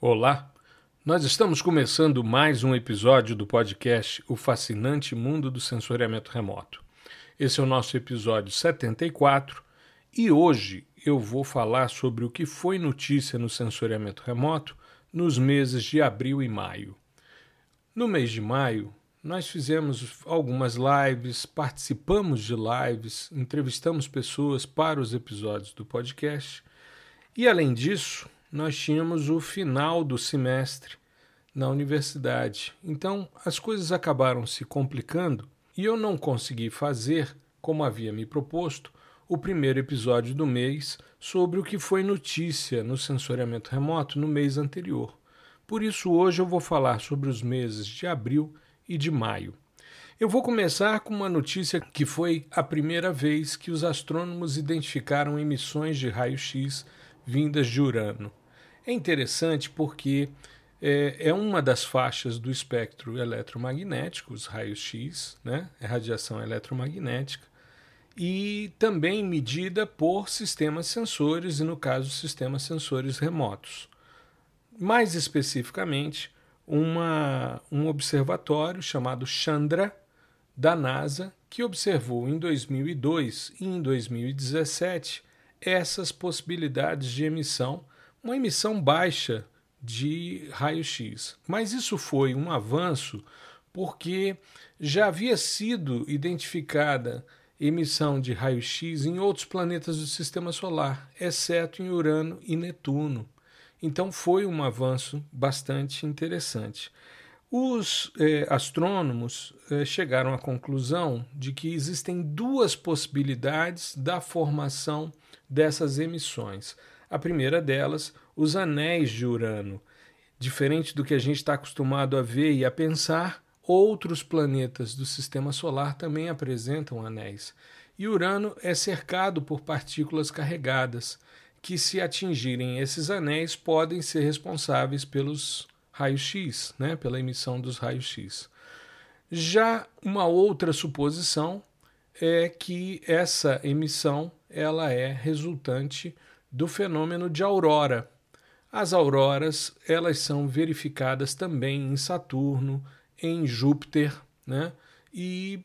Olá, nós estamos começando mais um episódio do podcast O Fascinante Mundo do Sensoriamento Remoto. Esse é o nosso episódio 74 e hoje eu vou falar sobre o que foi notícia no sensoriamento remoto nos meses de abril e maio. No mês de maio, nós fizemos algumas lives, participamos de lives, entrevistamos pessoas para os episódios do podcast e, além disso, nós tínhamos o final do semestre na universidade. Então as coisas acabaram se complicando e eu não consegui fazer, como havia me proposto, o primeiro episódio do mês sobre o que foi notícia no sensoriamento remoto no mês anterior. Por isso, hoje eu vou falar sobre os meses de abril e de maio. Eu vou começar com uma notícia que foi a primeira vez que os astrônomos identificaram emissões de raio-x vindas de Urano. É interessante porque é, é, uma das faixas do espectro eletromagnético, os raios-x, né? é radiação eletromagnética, e também medida por sistemas sensores, e no caso, sistemas sensores remotos. Mais especificamente, uma, um observatório chamado Chandra, da NASA, que observou em 2002 e em 2017 essas possibilidades de emissão uma emissão baixa de raio-x. Mas isso foi um avanço porque já havia sido identificada emissão de raio-x em outros planetas do sistema solar, exceto em Urano e Netuno. Então foi um avanço bastante interessante. Os eh, astrônomos eh, chegaram à conclusão de que existem duas possibilidades da formação dessas emissões. A primeira delas, os anéis de Urano. Diferente do que a gente está acostumado a ver e a pensar, outros planetas do sistema solar também apresentam anéis. E Urano é cercado por partículas carregadas, que, se atingirem esses anéis, podem ser responsáveis pelos raios-x, né, pela emissão dos raios-x. Já uma outra suposição é que essa emissão ela é resultante do fenômeno de aurora. As auroras elas são verificadas também em Saturno, em Júpiter, né? E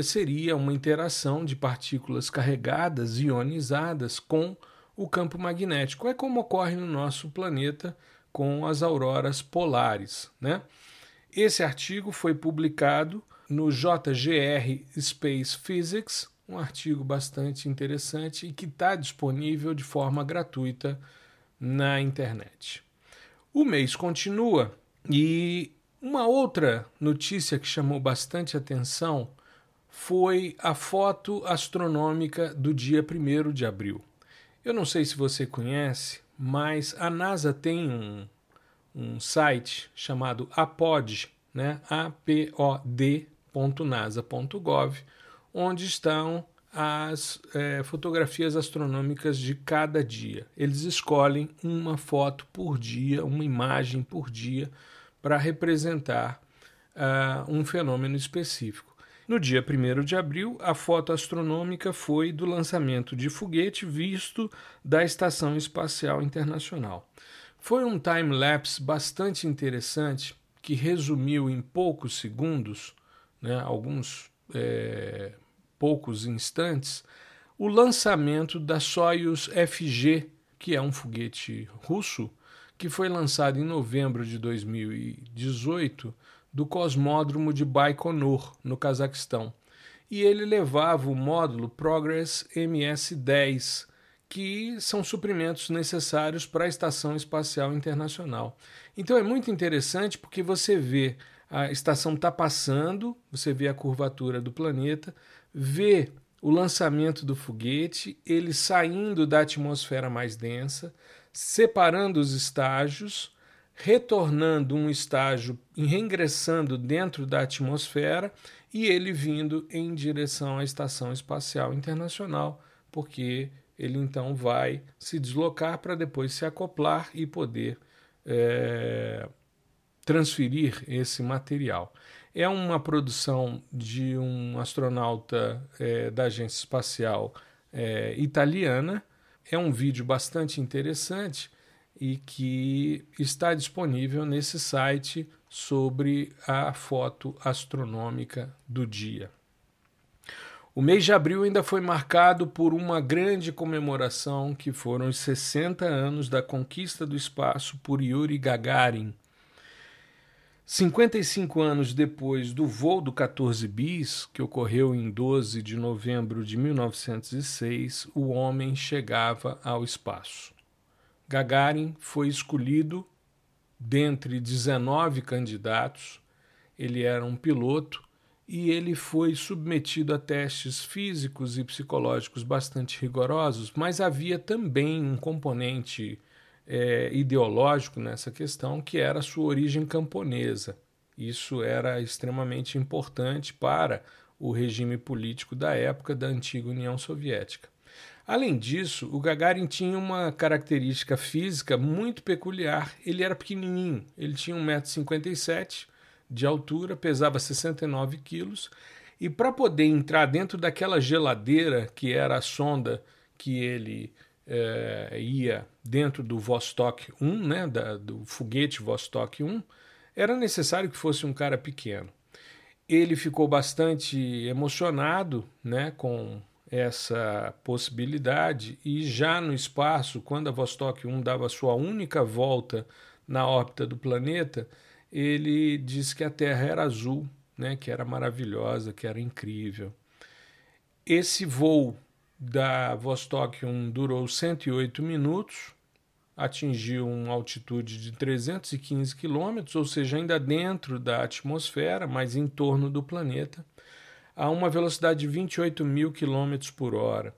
seria uma interação de partículas carregadas, ionizadas com o campo magnético. É como ocorre no nosso planeta com as auroras polares, né? Esse artigo foi publicado no JGR Space Physics um artigo bastante interessante e que está disponível de forma gratuita na internet. O mês continua e uma outra notícia que chamou bastante atenção foi a foto astronômica do dia 1 de abril. Eu não sei se você conhece, mas a NASA tem um, um site chamado apod, né? apod.nasa.gov, onde estão as é, fotografias astronômicas de cada dia. Eles escolhem uma foto por dia, uma imagem por dia, para representar uh, um fenômeno específico. No dia 1 de abril, a foto astronômica foi do lançamento de foguete visto da Estação Espacial Internacional. Foi um time-lapse bastante interessante que resumiu em poucos segundos, né, alguns é, poucos instantes, o lançamento da Soyuz FG, que é um foguete russo, que foi lançado em novembro de 2018 do cosmódromo de Baikonur, no Cazaquistão. E ele levava o módulo Progress MS-10, que são suprimentos necessários para a Estação Espacial Internacional. Então é muito interessante porque você vê a estação está passando, você vê a curvatura do planeta, vê o lançamento do foguete, ele saindo da atmosfera mais densa, separando os estágios, retornando um estágio e reingressando dentro da atmosfera e ele vindo em direção à Estação Espacial Internacional, porque ele então vai se deslocar para depois se acoplar e poder é, transferir esse material. É uma produção de um astronauta é, da Agência Espacial é, Italiana. É um vídeo bastante interessante e que está disponível nesse site sobre a foto astronômica do dia. O mês de abril ainda foi marcado por uma grande comemoração que foram os 60 anos da conquista do espaço por Yuri Gagarin. 55 anos depois do voo do 14 bis, que ocorreu em 12 de novembro de 1906, o homem chegava ao espaço. Gagarin foi escolhido dentre 19 candidatos. Ele era um piloto e ele foi submetido a testes físicos e psicológicos bastante rigorosos, mas havia também um componente é, ideológico nessa questão, que era a sua origem camponesa. Isso era extremamente importante para o regime político da época da antiga União Soviética. Além disso, o Gagarin tinha uma característica física muito peculiar. Ele era pequenininho, ele tinha 1,57m, de altura, pesava 69 quilos, e para poder entrar dentro daquela geladeira que era a sonda que ele é, ia dentro do Vostok 1, né, da, do foguete Vostok 1, era necessário que fosse um cara pequeno. Ele ficou bastante emocionado né, com essa possibilidade e já no espaço, quando a Vostok 1 dava sua única volta na órbita do planeta, ele disse que a Terra era azul, né, que era maravilhosa, que era incrível. Esse voo da Vostok 1 durou 108 minutos, atingiu uma altitude de 315 quilômetros, ou seja, ainda dentro da atmosfera, mas em torno do planeta, a uma velocidade de 28 mil quilômetros por hora.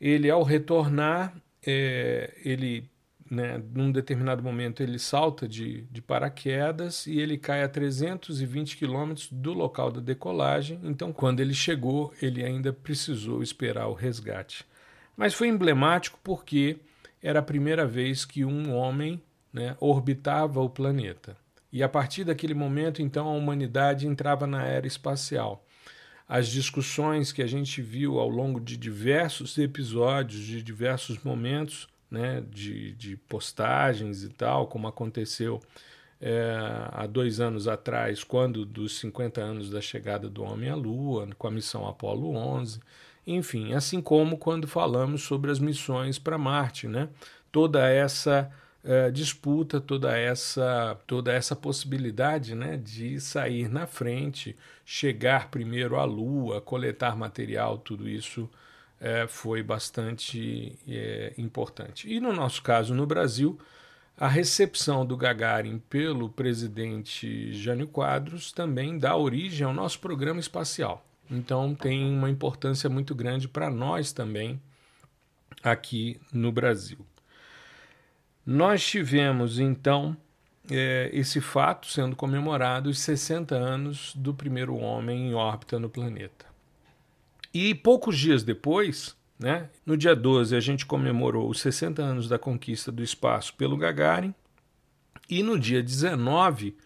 Ele, ao retornar, é, ele né, num determinado momento ele salta de, de paraquedas e ele cai a 320 quilômetros do local da decolagem. Então, quando ele chegou, ele ainda precisou esperar o resgate. Mas foi emblemático porque era a primeira vez que um homem né, orbitava o planeta. E a partir daquele momento, então, a humanidade entrava na era espacial. As discussões que a gente viu ao longo de diversos episódios, de diversos momentos, né, de, de postagens e tal, como aconteceu é, há dois anos atrás, quando dos 50 anos da chegada do homem à Lua, com a missão Apollo 11, enfim, assim como quando falamos sobre as missões para Marte, né? Toda essa é, disputa, toda essa, toda essa possibilidade, né, de sair na frente, chegar primeiro à Lua, coletar material, tudo isso é, foi bastante é, importante. E no nosso caso, no Brasil, a recepção do Gagarin pelo presidente Jânio Quadros também dá origem ao nosso programa espacial. Então tem uma importância muito grande para nós também aqui no Brasil. Nós tivemos então é, esse fato sendo comemorado os 60 anos do primeiro homem em órbita no planeta. E poucos dias depois, né, no dia 12, a gente comemorou os 60 anos da conquista do espaço pelo Gagarin. E no dia 19,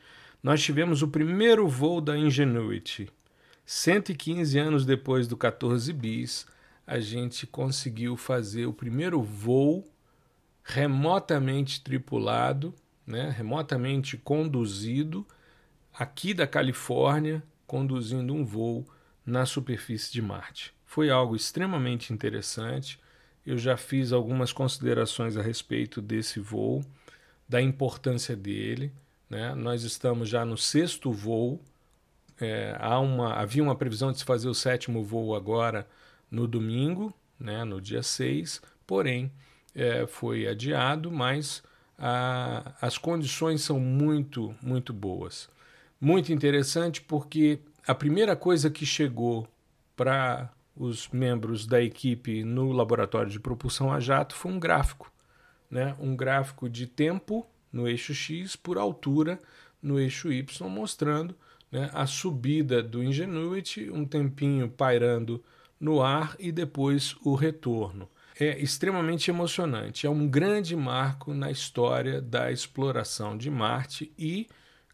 nós tivemos o primeiro voo da Ingenuity. 115 anos depois do 14 bis, a gente conseguiu fazer o primeiro voo remotamente tripulado, né, remotamente conduzido, aqui da Califórnia, conduzindo um voo na superfície de Marte. Foi algo extremamente interessante. Eu já fiz algumas considerações a respeito desse voo, da importância dele. Né? Nós estamos já no sexto voo. É, há uma, havia uma previsão de se fazer o sétimo voo agora no domingo, né, no dia 6, porém é, foi adiado, mas a, as condições são muito, muito boas. Muito interessante porque a primeira coisa que chegou para os membros da equipe no laboratório de propulsão a jato foi um gráfico, né? um gráfico de tempo no eixo X por altura no eixo Y, mostrando né, a subida do Ingenuity, um tempinho pairando no ar e depois o retorno. É extremamente emocionante, é um grande marco na história da exploração de Marte e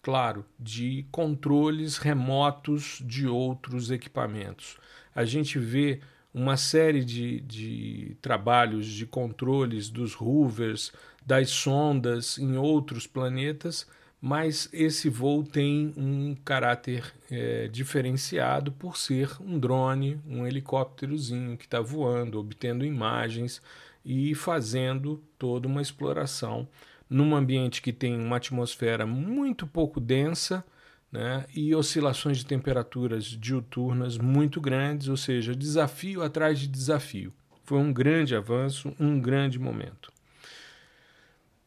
claro, de controles remotos de outros equipamentos. A gente vê uma série de, de trabalhos de controles dos rovers, das sondas em outros planetas, mas esse voo tem um caráter é, diferenciado por ser um drone, um helicópterozinho que está voando, obtendo imagens e fazendo toda uma exploração num ambiente que tem uma atmosfera muito pouco densa né, e oscilações de temperaturas diuturnas muito grandes, ou seja, desafio atrás de desafio. Foi um grande avanço, um grande momento.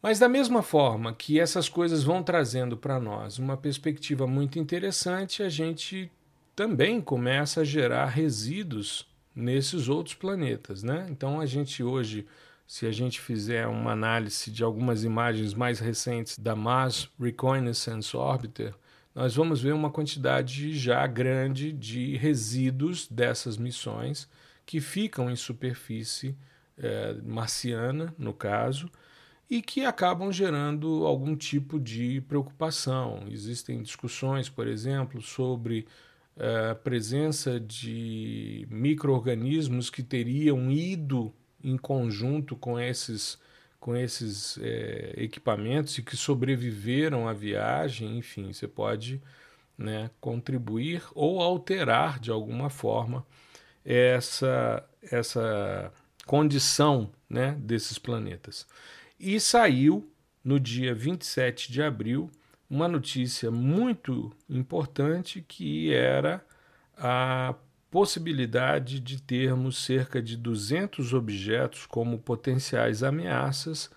Mas, da mesma forma que essas coisas vão trazendo para nós uma perspectiva muito interessante, a gente também começa a gerar resíduos nesses outros planetas. Né? Então, a gente hoje se a gente fizer uma análise de algumas imagens mais recentes da Mars Reconnaissance Orbiter, nós vamos ver uma quantidade já grande de resíduos dessas missões que ficam em superfície é, marciana, no caso, e que acabam gerando algum tipo de preocupação. Existem discussões, por exemplo, sobre é, a presença de micro-organismos que teriam ido em conjunto com esses, com esses é, equipamentos e que sobreviveram à viagem, enfim, você pode né, contribuir ou alterar de alguma forma essa, essa condição né, desses planetas. E saiu no dia 27 de abril uma notícia muito importante que era a possibilidade de termos cerca de 200 objetos como potenciais ameaças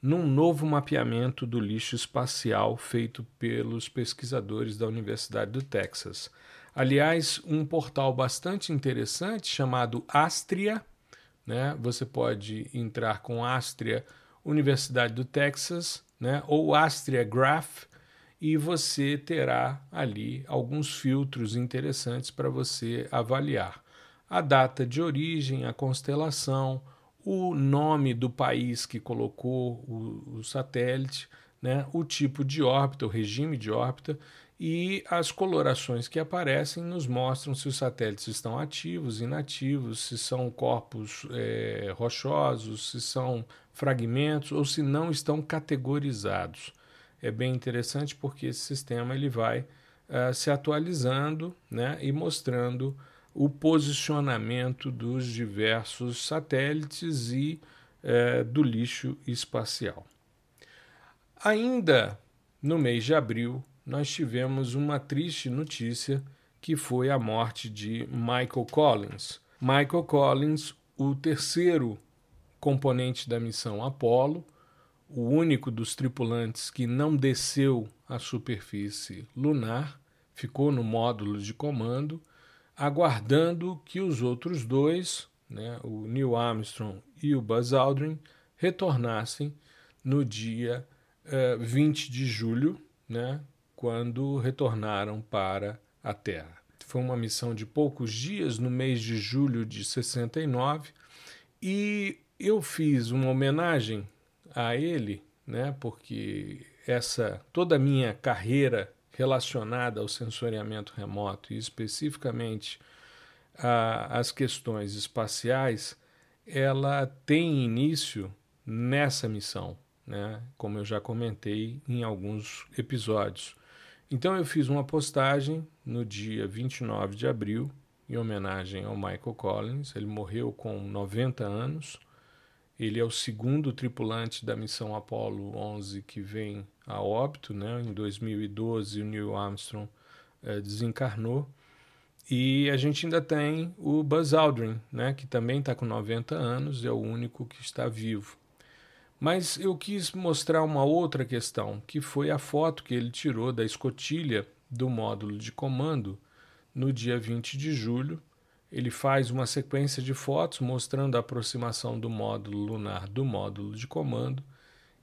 num novo mapeamento do lixo espacial feito pelos pesquisadores da Universidade do Texas. Aliás, um portal bastante interessante chamado Astria, né? Você pode entrar com Astria Universidade do Texas, né? Ou Astria Graph e você terá ali alguns filtros interessantes para você avaliar. A data de origem, a constelação, o nome do país que colocou o, o satélite, né, o tipo de órbita, o regime de órbita e as colorações que aparecem nos mostram se os satélites estão ativos, inativos, se são corpos é, rochosos, se são fragmentos ou se não estão categorizados é bem interessante porque esse sistema ele vai uh, se atualizando né, e mostrando o posicionamento dos diversos satélites e uh, do lixo espacial. Ainda no mês de abril, nós tivemos uma triste notícia que foi a morte de Michael Collins. Michael Collins, o terceiro componente da missão Apollo, o único dos tripulantes que não desceu à superfície lunar, ficou no módulo de comando, aguardando que os outros dois, né, o Neil Armstrong e o Buzz Aldrin, retornassem no dia eh, 20 de julho, né, quando retornaram para a Terra. Foi uma missão de poucos dias, no mês de julho de 69, e eu fiz uma homenagem a ele, né, porque essa toda a minha carreira relacionada ao sensoriamento remoto e especificamente às questões espaciais, ela tem início nessa missão, né, como eu já comentei em alguns episódios. Então eu fiz uma postagem no dia 29 de abril em homenagem ao Michael Collins. Ele morreu com 90 anos ele é o segundo tripulante da missão Apollo 11 que vem a óbito. Né? Em 2012, o Neil Armstrong é, desencarnou. E a gente ainda tem o Buzz Aldrin, né? que também está com 90 anos, é o único que está vivo. Mas eu quis mostrar uma outra questão, que foi a foto que ele tirou da escotilha do módulo de comando no dia 20 de julho ele faz uma sequência de fotos mostrando a aproximação do módulo lunar do módulo de comando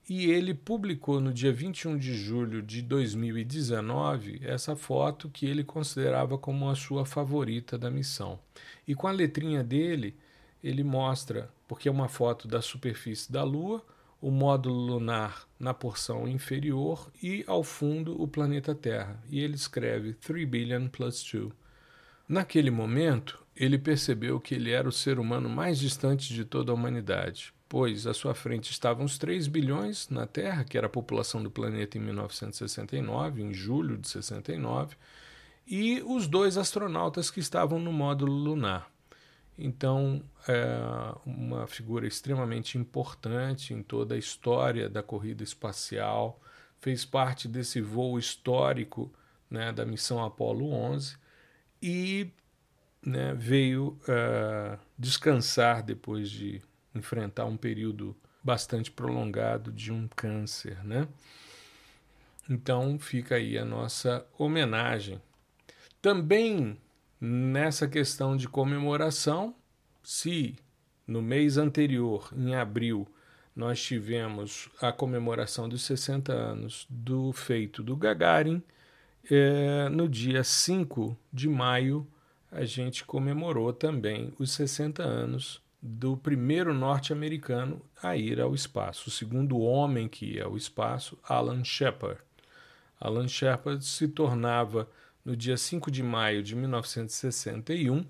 e ele publicou no dia 21 de julho de 2019 essa foto que ele considerava como a sua favorita da missão. E com a letrinha dele, ele mostra, porque é uma foto da superfície da Lua, o módulo lunar na porção inferior e ao fundo o planeta Terra. E ele escreve 3 billion plus 2 Naquele momento, ele percebeu que ele era o ser humano mais distante de toda a humanidade, pois à sua frente estavam os 3 bilhões na Terra, que era a população do planeta em 1969, em julho de 69, e os dois astronautas que estavam no módulo lunar. Então, é uma figura extremamente importante em toda a história da corrida espacial, fez parte desse voo histórico né, da missão Apollo 11 e né, veio uh, descansar depois de enfrentar um período bastante prolongado de um câncer, né? Então fica aí a nossa homenagem. Também nessa questão de comemoração, se no mês anterior, em abril, nós tivemos a comemoração dos 60 anos do feito do Gagarin, é, no dia 5 de maio a gente comemorou também os 60 anos do primeiro norte-americano a ir ao espaço, o segundo homem que ia ao espaço, Alan Shepard. Alan Shepard se tornava, no dia 5 de maio de 1961,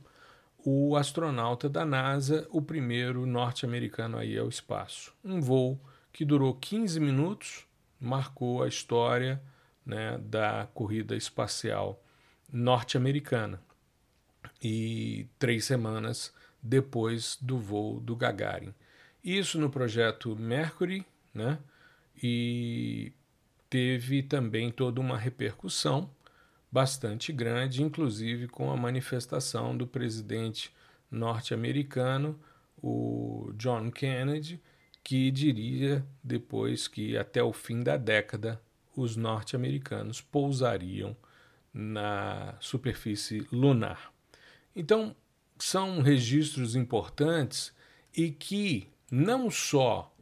o astronauta da NASA, o primeiro norte-americano a ir ao espaço. Um voo que durou 15 minutos, marcou a história né, da corrida espacial norte-americana. E três semanas depois do voo do Gagarin. Isso no projeto Mercury, né? E teve também toda uma repercussão bastante grande, inclusive com a manifestação do presidente norte-americano, o John Kennedy, que diria depois que até o fim da década os norte-americanos pousariam na superfície lunar. Então, são registros importantes e que não só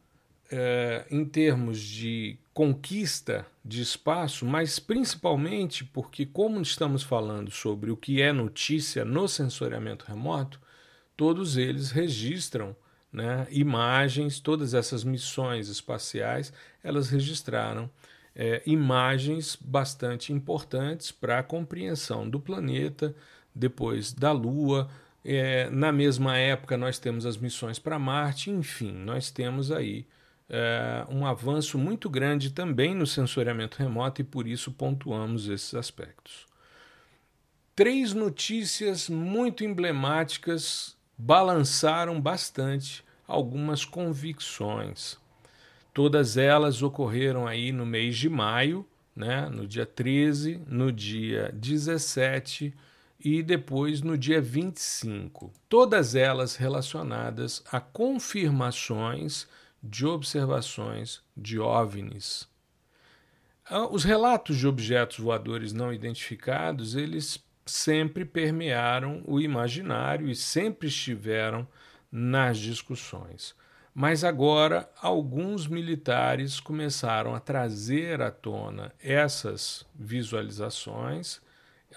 é, em termos de conquista de espaço, mas principalmente porque, como estamos falando sobre o que é notícia no sensoriamento remoto, todos eles registram né, imagens, todas essas missões espaciais, elas registraram é, imagens bastante importantes para a compreensão do planeta, depois da Lua, é, na mesma época, nós temos as missões para Marte, enfim, nós temos aí é, um avanço muito grande também no sensoriamento remoto e por isso pontuamos esses aspectos. Três notícias muito emblemáticas balançaram bastante algumas convicções. Todas elas ocorreram aí no mês de maio, né, no dia 13, no dia 17 e depois no dia 25, todas elas relacionadas a confirmações de observações de OVNIs. Ah, os relatos de objetos voadores não identificados, eles sempre permearam o imaginário e sempre estiveram nas discussões. Mas agora alguns militares começaram a trazer à tona essas visualizações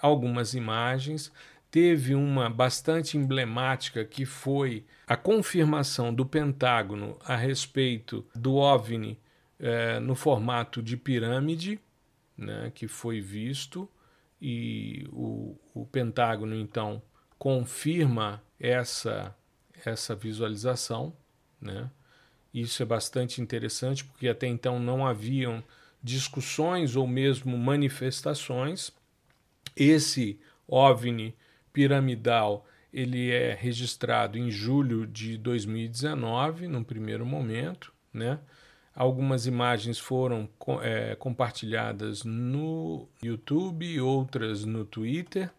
algumas imagens. Teve uma bastante emblemática que foi a confirmação do Pentágono a respeito do OVNI eh, no formato de pirâmide, né, que foi visto, e o, o Pentágono então confirma essa, essa visualização. Né? Isso é bastante interessante porque até então não haviam discussões ou mesmo manifestações esse OVNI piramidal ele é registrado em julho de 2019, num primeiro momento, né? Algumas imagens foram é, compartilhadas no YouTube, outras no Twitter,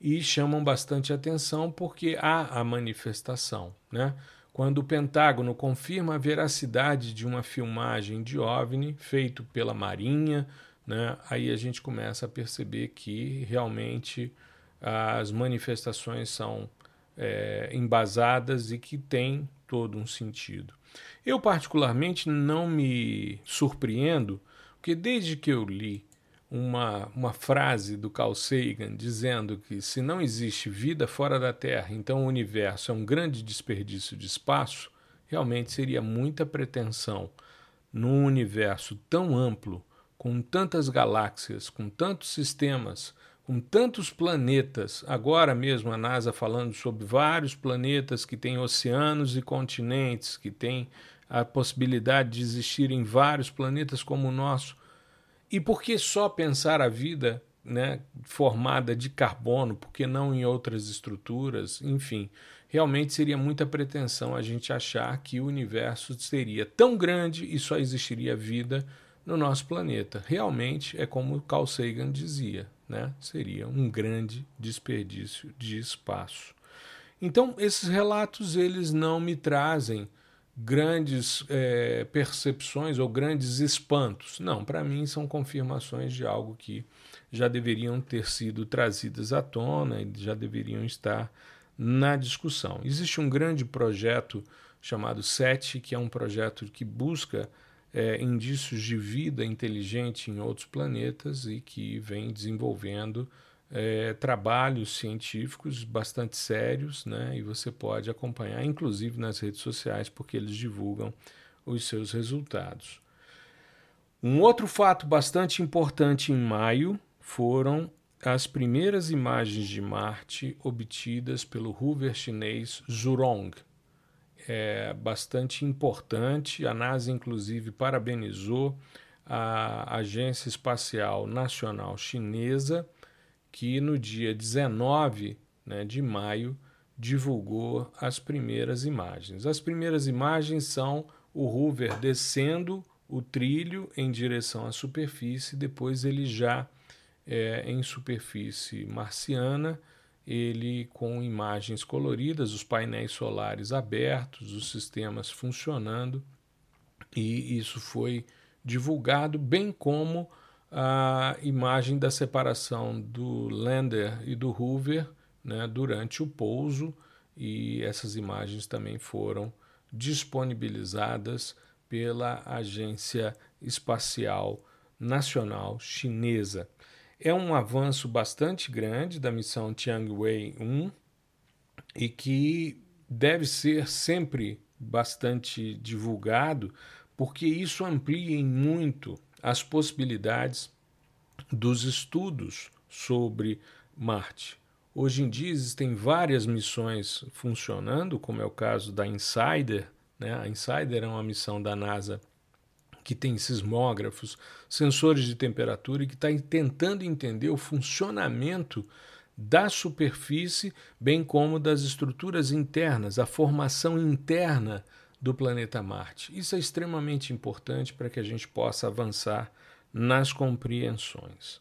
e chamam bastante atenção porque há a manifestação. Né? Quando o Pentágono confirma a veracidade de uma filmagem de OVNI feito pela Marinha, né, aí a gente começa a perceber que realmente as manifestações são é, embasadas e que têm todo um sentido. Eu, particularmente, não me surpreendo, porque desde que eu li uma, uma frase do Carl Sagan dizendo que se não existe vida fora da Terra, então o universo é um grande desperdício de espaço, realmente seria muita pretensão num universo tão amplo com tantas galáxias, com tantos sistemas, com tantos planetas, agora mesmo a NASA falando sobre vários planetas que têm oceanos e continentes, que têm a possibilidade de existir em vários planetas como o nosso. E por que só pensar a vida né, formada de carbono, por que não em outras estruturas? Enfim, realmente seria muita pretensão a gente achar que o universo seria tão grande e só existiria vida no nosso planeta. Realmente é como Carl Sagan dizia, né? Seria um grande desperdício de espaço. Então, esses relatos eles não me trazem grandes é, percepções ou grandes espantos. Não, para mim são confirmações de algo que já deveriam ter sido trazidas à tona e já deveriam estar na discussão. Existe um grande projeto chamado SET, que é um projeto que busca é, indícios de vida inteligente em outros planetas e que vem desenvolvendo é, trabalhos científicos bastante sérios, né? E você pode acompanhar, inclusive nas redes sociais, porque eles divulgam os seus resultados. Um outro fato bastante importante em maio foram as primeiras imagens de Marte obtidas pelo rover chinês Zhurong, é bastante importante. A NASA, inclusive, parabenizou a Agência Espacial Nacional Chinesa, que no dia 19 né, de maio divulgou as primeiras imagens. As primeiras imagens são o rover descendo o trilho em direção à superfície, depois ele já é, em superfície marciana ele com imagens coloridas, os painéis solares abertos, os sistemas funcionando, e isso foi divulgado, bem como a imagem da separação do lander e do rover né, durante o pouso, e essas imagens também foram disponibilizadas pela Agência Espacial Nacional Chinesa. É um avanço bastante grande da missão Tiangwei 1 e que deve ser sempre bastante divulgado, porque isso amplia em muito as possibilidades dos estudos sobre Marte. Hoje em dia existem várias missões funcionando, como é o caso da Insider. Né? A Insider é uma missão da NASA que tem sismógrafos, sensores de temperatura e que está tentando entender o funcionamento da superfície, bem como das estruturas internas, a formação interna do planeta Marte. Isso é extremamente importante para que a gente possa avançar nas compreensões.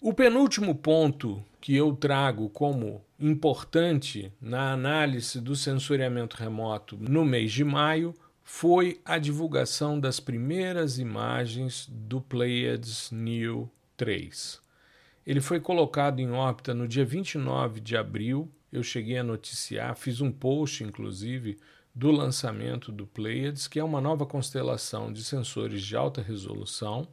O penúltimo ponto que eu trago como importante na análise do sensoriamento remoto no mês de maio foi a divulgação das primeiras imagens do Pleiades New 3. Ele foi colocado em órbita no dia 29 de abril. Eu cheguei a noticiar, fiz um post, inclusive, do lançamento do Pleiades, que é uma nova constelação de sensores de alta resolução.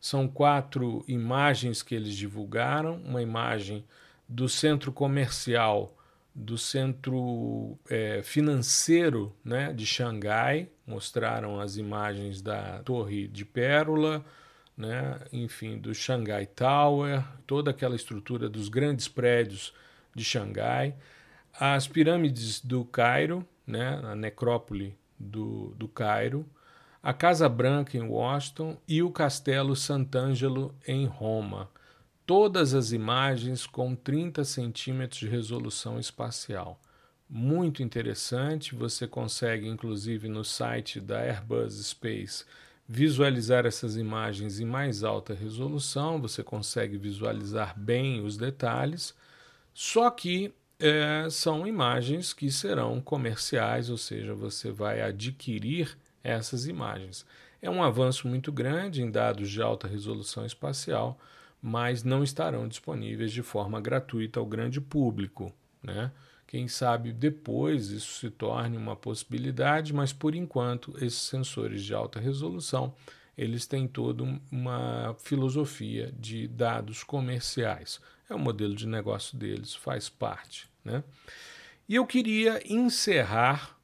São quatro imagens que eles divulgaram: uma imagem do centro comercial do centro é, financeiro né, de Xangai, mostraram as imagens da Torre de Pérola, né, enfim, do Xangai Tower, toda aquela estrutura dos grandes prédios de Xangai, as pirâmides do Cairo, né, a necrópole do, do Cairo, a Casa Branca em Washington e o Castelo Sant'Angelo em Roma todas as imagens com 30 centímetros de resolução espacial. Muito interessante, você consegue, inclusive, no site da Airbus Space, visualizar essas imagens em mais alta resolução, você consegue visualizar bem os detalhes, só que é, são imagens que serão comerciais, ou seja, você vai adquirir essas imagens. É um avanço muito grande em dados de alta resolução espacial mas não estarão disponíveis de forma gratuita ao grande público. Né? Quem sabe depois isso se torne uma possibilidade, mas por enquanto esses sensores de alta resolução eles têm toda uma filosofia de dados comerciais. É o modelo de negócio deles, faz parte. Né? E eu queria encerrar,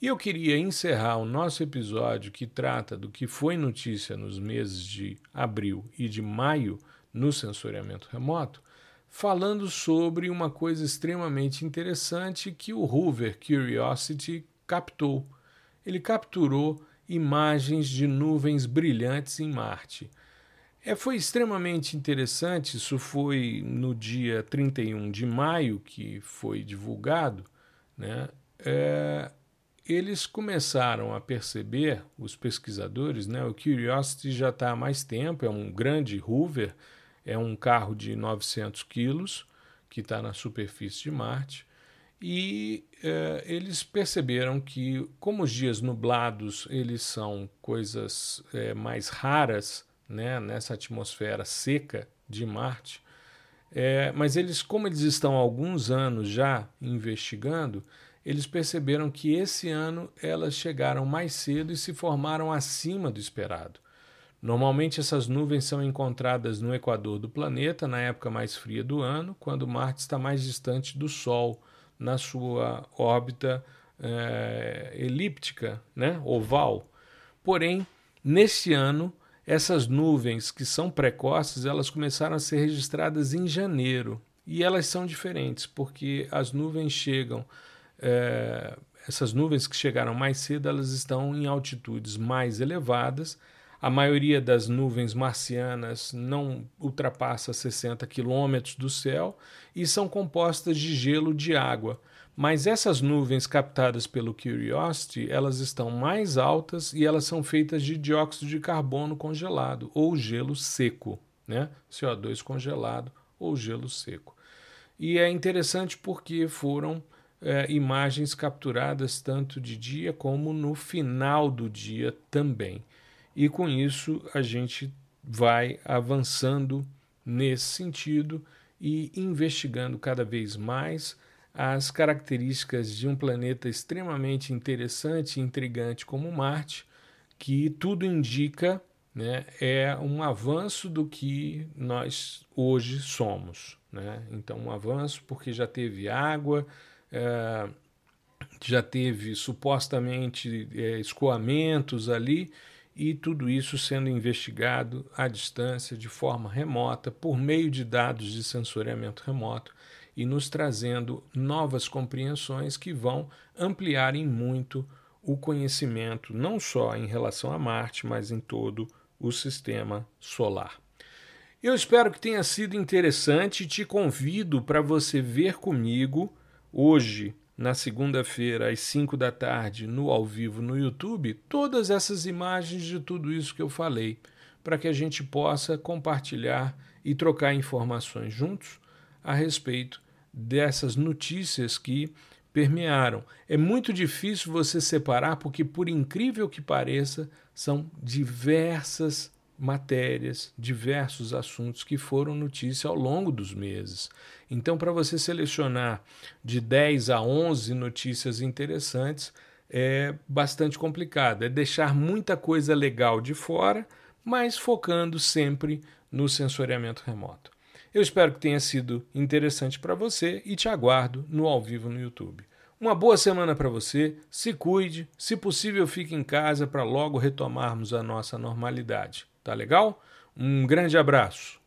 e eu queria encerrar o nosso episódio que trata do que foi notícia nos meses de abril e de maio no sensoriamento remoto, falando sobre uma coisa extremamente interessante que o rover Curiosity captou. Ele capturou imagens de nuvens brilhantes em Marte. É, foi extremamente interessante, isso foi no dia 31 de maio que foi divulgado, né? É, eles começaram a perceber, os pesquisadores, né? O Curiosity já está há mais tempo, é um grande rover, é um carro de 900 quilos que está na superfície de Marte e é, eles perceberam que, como os dias nublados eles são coisas é, mais raras né, nessa atmosfera seca de Marte, é, mas eles, como eles estão há alguns anos já investigando, eles perceberam que esse ano elas chegaram mais cedo e se formaram acima do esperado. Normalmente essas nuvens são encontradas no equador do planeta, na época mais fria do ano, quando Marte está mais distante do Sol, na sua órbita é, elíptica, né, oval. Porém, nesse ano, essas nuvens que são precoces, elas começaram a ser registradas em janeiro. E elas são diferentes, porque as nuvens chegam, é, essas nuvens que chegaram mais cedo, elas estão em altitudes mais elevadas. A maioria das nuvens marcianas não ultrapassa 60 quilômetros do céu e são compostas de gelo de água. Mas essas nuvens captadas pelo Curiosity, elas estão mais altas e elas são feitas de dióxido de carbono congelado ou gelo seco, né? CO2 congelado ou gelo seco. E é interessante porque foram é, imagens capturadas tanto de dia como no final do dia também. E com isso a gente vai avançando nesse sentido e investigando cada vez mais as características de um planeta extremamente interessante e intrigante como Marte, que tudo indica né, é um avanço do que nós hoje somos. Né? Então, um avanço porque já teve água, é, já teve supostamente é, escoamentos ali, e tudo isso sendo investigado à distância, de forma remota, por meio de dados de sensoriamento remoto, e nos trazendo novas compreensões que vão ampliar em muito o conhecimento, não só em relação a Marte, mas em todo o sistema solar. Eu espero que tenha sido interessante e te convido para você ver comigo hoje, na segunda-feira, às 5 da tarde, no ao vivo no YouTube, todas essas imagens de tudo isso que eu falei, para que a gente possa compartilhar e trocar informações juntos a respeito dessas notícias que permearam. É muito difícil você separar, porque, por incrível que pareça, são diversas matérias, diversos assuntos que foram notícia ao longo dos meses. Então, para você selecionar de 10 a 11 notícias interessantes, é bastante complicado. É deixar muita coisa legal de fora, mas focando sempre no sensoriamento remoto. Eu espero que tenha sido interessante para você e te aguardo no ao vivo no YouTube. Uma boa semana para você, se cuide, se possível fique em casa para logo retomarmos a nossa normalidade. Tá legal? Um grande abraço.